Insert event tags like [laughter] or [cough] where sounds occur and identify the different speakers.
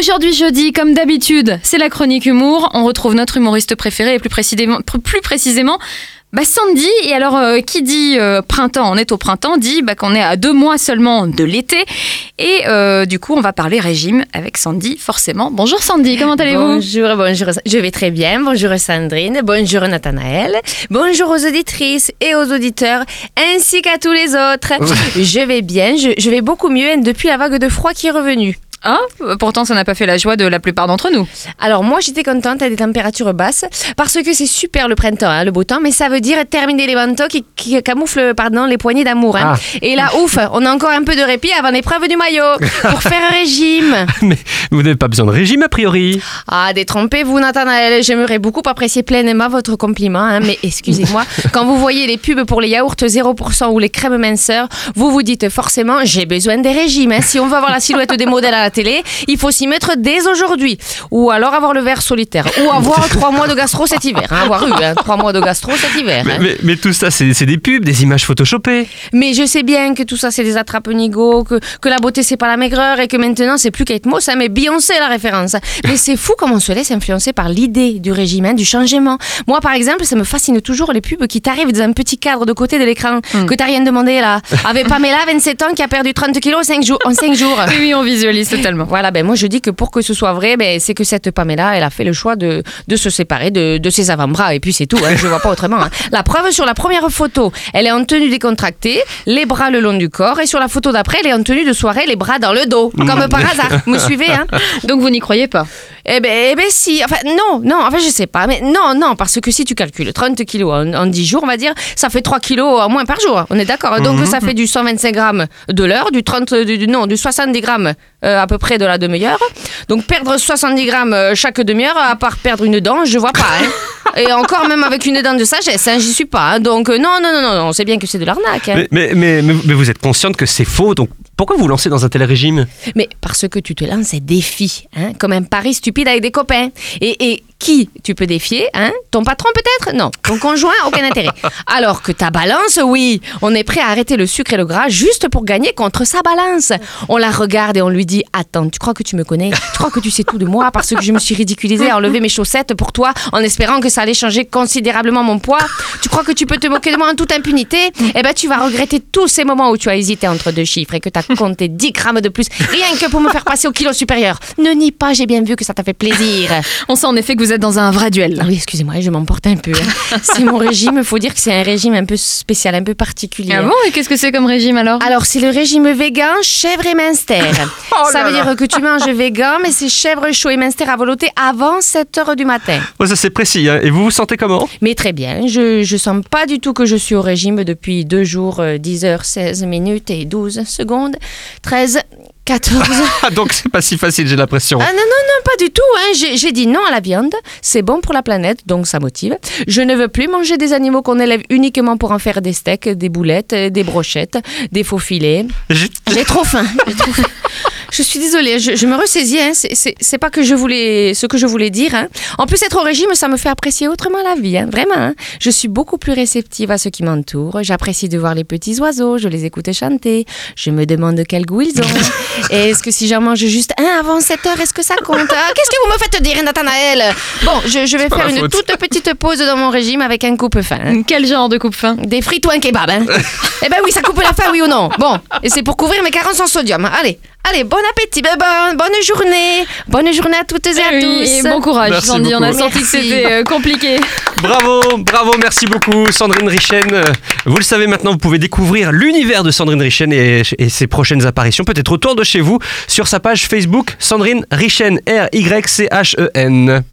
Speaker 1: Aujourd'hui jeudi, comme d'habitude, c'est la chronique humour. On retrouve notre humoriste préféré et plus précisément, plus précisément bah Sandy, et alors euh, qui dit euh, printemps, on est au printemps, dit bah, qu'on est à deux mois seulement de l'été. Et euh, du coup, on va parler régime avec Sandy, forcément. Bonjour Sandy, comment allez-vous?
Speaker 2: Bonjour, bonjour, je vais très bien. Bonjour Sandrine, bonjour Nathanaël, bonjour aux auditrices et aux auditeurs, ainsi qu'à tous les autres. [laughs] je vais bien, je, je vais beaucoup mieux depuis la vague de froid qui est revenue.
Speaker 1: Ah, pourtant, ça n'a pas fait la joie de la plupart d'entre nous.
Speaker 2: Alors moi, j'étais contente à des températures basses parce que c'est super le printemps, hein, le beau temps, mais ça veut dire terminer les manteaux qui, camouflent pardon, les poignées d'amour. Hein. Ah. Et là, [laughs] ouf, on a encore un peu de répit avant l'épreuve du maillot pour faire un régime. [laughs]
Speaker 3: mais vous n'avez pas besoin de régime a priori.
Speaker 2: Ah, détrompez-vous, Nathanaël. J'aimerais beaucoup apprécier pleinement votre compliment, hein, mais excusez-moi, [laughs] quand vous voyez les pubs pour les yaourts 0% ou les crèmes minceurs, vous vous dites forcément j'ai besoin des régimes. Si on veut avoir la silhouette des modèles à la télé, il faut s'y mettre dès aujourd'hui. Ou alors avoir le verre solitaire. Ou avoir [laughs] trois mois de gastro cet hiver. Hein, avoir eu hein, trois mois de gastro cet hiver.
Speaker 3: Hein. Mais, tout ça, c'est des pubs, des images photoshopées.
Speaker 2: Mais je sais bien que tout ça, c'est des attrape-nigo, que, que la beauté, c'est pas la maigreur et que maintenant, c'est plus Kate Moss, mais Beyoncé la référence. Mais c'est fou comment on se laisse influencer par l'idée du régime, du changement. Moi, par exemple, ça me fascine toujours les pubs qui t'arrivent dans un petit cadre de côté de l'écran, que hmm. que t'as rien demandé là. Avec Pamela, 27 ans, qui a perdu 30 kilos en 5 jours. En 5 jours.
Speaker 1: Oui, oui, on visualise totalement.
Speaker 2: Voilà, ben moi je dis que pour que ce soit vrai, ben, c'est que cette Pamela, elle a fait le choix de, de se séparer de, de ses avant-bras. Et puis c'est tout, hein, je vois pas autrement. Hein. La preuve sur la première photo, elle est en tenue décontractée, les bras le long du corps. Et sur la photo d'après, elle est en tenue de soirée, les bras dans le dos. Comme par hasard. Vous me suivez hein
Speaker 1: Donc vous n'y croyez pas
Speaker 2: eh ben, eh ben si, enfin non, non, enfin je sais pas, mais non, non, parce que si tu calcules 30 kilos en, 10 jours, on va dire, ça fait 3 kilos en moins par jour, on est d'accord Donc mhm. ça fait du 125 grammes de l'heure, du 30, du, non, du 70 grammes euh, à peu près de la demi-heure. Donc perdre 70 grammes euh, chaque demi-heure, à part perdre une dent, je vois pas. Hein. Et encore même avec une dent de sagesse, hein, j'y suis pas. Hein. Donc euh, non, non, non, non, on sait bien que c'est de l'arnaque.
Speaker 3: Mais, mais, mais, mais, vous êtes consciente que c'est faux, donc pourquoi vous lancez dans un tel régime?
Speaker 2: Mais parce que tu te lances des défis, hein, comme un pari stupide avec des copains. Et, et qui tu peux défier hein? Ton patron peut-être? Non. Ton conjoint Aucun intérêt. [laughs] Alors que ta balance, oui, on est prêt à arrêter le sucre et le gras juste pour gagner contre sa balance. On la regarde et on lui dit Attends, tu crois que tu me connais? Tu crois que tu sais tout de moi parce que je me suis ridiculisée à enlever mes chaussettes pour toi en espérant que ça allait changer considérablement mon poids? Tu crois que tu peux te moquer de moi en toute impunité? Eh ben, tu vas regretter tous ces moments où tu as hésité entre deux chiffres et que tu as compté 10 grammes de plus rien que pour me faire passer au kilo supérieur. Ne nie pas, j'ai bien vu que ça t'a fait plaisir.
Speaker 1: On sent en effet que vous êtes dans un vrai duel.
Speaker 2: Ah oui, excusez-moi, je m'emporte un peu. Hein. [laughs] c'est mon régime, il faut dire que c'est un régime un peu spécial, un peu particulier.
Speaker 1: Ah bon Et qu'est-ce que c'est comme régime alors?
Speaker 2: Alors, c'est le régime vegan, chèvre et minster. [laughs] Oh ça veut dire que tu manges vegan, mais c'est chèvre chaud et minster à volonté avant 7 h du matin.
Speaker 3: Oh, ça c'est précis. Hein. Et vous vous sentez comment?
Speaker 2: Mais très bien. Je, je sens pas du tout que je suis au régime depuis 2 jours, 10 h 16 minutes et 12 secondes. 13, 14.
Speaker 3: Donc c'est pas si facile, j'ai l'impression.
Speaker 2: Ah non, non, non, pas du tout. Hein. J'ai dit non à la viande. C'est bon pour la planète, donc ça motive. Je ne veux plus manger des animaux qu'on élève uniquement pour en faire des steaks, des boulettes, des brochettes, des faux filets. J'ai trop faim. Trop [laughs] faim. Je suis désolée, je, me ressaisis. Hein. C'est pas que je voulais ce que je voulais dire. Hein. En plus, être au régime, ça me fait apprécier autrement la vie. Hein. Vraiment. Hein. Je suis beaucoup plus réceptive à ce qui m'entoure. J'apprécie de voir les petits oiseaux. Je les écoute chanter. Je me demande quel goût ils ont. [laughs] est-ce que si j'en mange juste un avant 7 heures, est-ce que ça compte ah, Qu'est-ce que vous me faites dire, Nathanaël? Bon, je, vais faire une toute petite pause dans mon régime avec un coupe-faim.
Speaker 1: Quel genre de coupe-faim?
Speaker 2: Des frites ou un kebab. [laughs] eh ben oui, ça coupe la faim, oui ou non? Bon, et c'est pour couvrir mes carences en sodium. Allez, Allez, bon appétit, bonne, bonne journée. Bonne journée à toutes et à tous.
Speaker 1: Et bon courage, Sandy. On a senti que c'était euh, compliqué.
Speaker 3: Bravo, bravo, merci beaucoup, Sandrine Richen. Vous le savez maintenant, vous pouvez découvrir l'univers de Sandrine Richen et, et, ses prochaines apparitions, peut-être autour de chez vous, sur sa page Facebook, Sandrine Richen, R-Y-C-H-E-N.